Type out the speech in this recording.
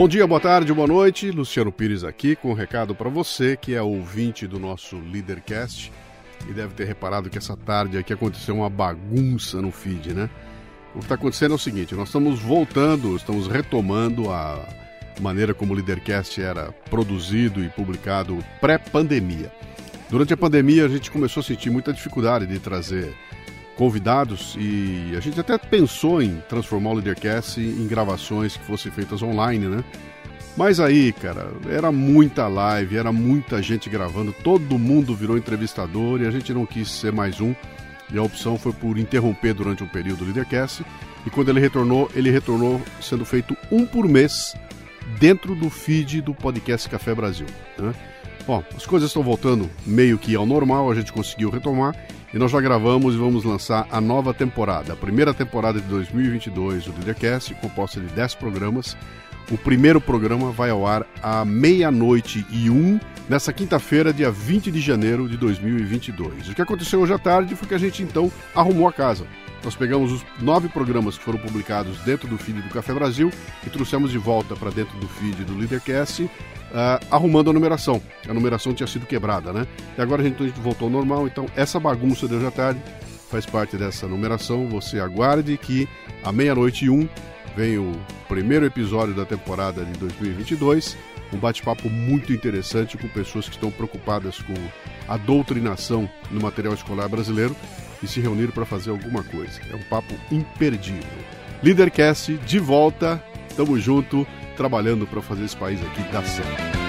Bom dia, boa tarde, boa noite. Luciano Pires aqui com um recado para você que é ouvinte do nosso Leadercast e deve ter reparado que essa tarde aqui aconteceu uma bagunça no feed, né? O que está acontecendo é o seguinte: nós estamos voltando, estamos retomando a maneira como o Leadercast era produzido e publicado pré-pandemia. Durante a pandemia, a gente começou a sentir muita dificuldade de trazer convidados e a gente até pensou em transformar o Leadercast em gravações que fossem feitas online, né? Mas aí, cara, era muita live, era muita gente gravando, todo mundo virou entrevistador e a gente não quis ser mais um. E a opção foi por interromper durante um período o Leadercast. E quando ele retornou, ele retornou sendo feito um por mês dentro do feed do podcast Café Brasil. Né? Bom, as coisas estão voltando meio que ao normal, a gente conseguiu retomar e nós já gravamos e vamos lançar a nova temporada, a primeira temporada de 2022 do Leadercast, composta de 10 programas. O primeiro programa vai ao ar à meia-noite e um, nessa quinta-feira, dia 20 de janeiro de 2022. O que aconteceu hoje à tarde foi que a gente então arrumou a casa. Nós pegamos os nove programas que foram publicados dentro do feed do Café Brasil e trouxemos de volta para dentro do feed do Leadercast uh, arrumando a numeração. A numeração tinha sido quebrada, né? E agora a gente, a gente voltou ao normal, então essa bagunça de hoje à tarde faz parte dessa numeração. Você aguarde que à meia-noite e um vem o primeiro episódio da temporada de 2022. Um bate-papo muito interessante com pessoas que estão preocupadas com a doutrinação no material escolar brasileiro e se reuniram para fazer alguma coisa. É um papo imperdível. Leadercast de volta, tamo junto trabalhando para fazer esse país aqui dar certo.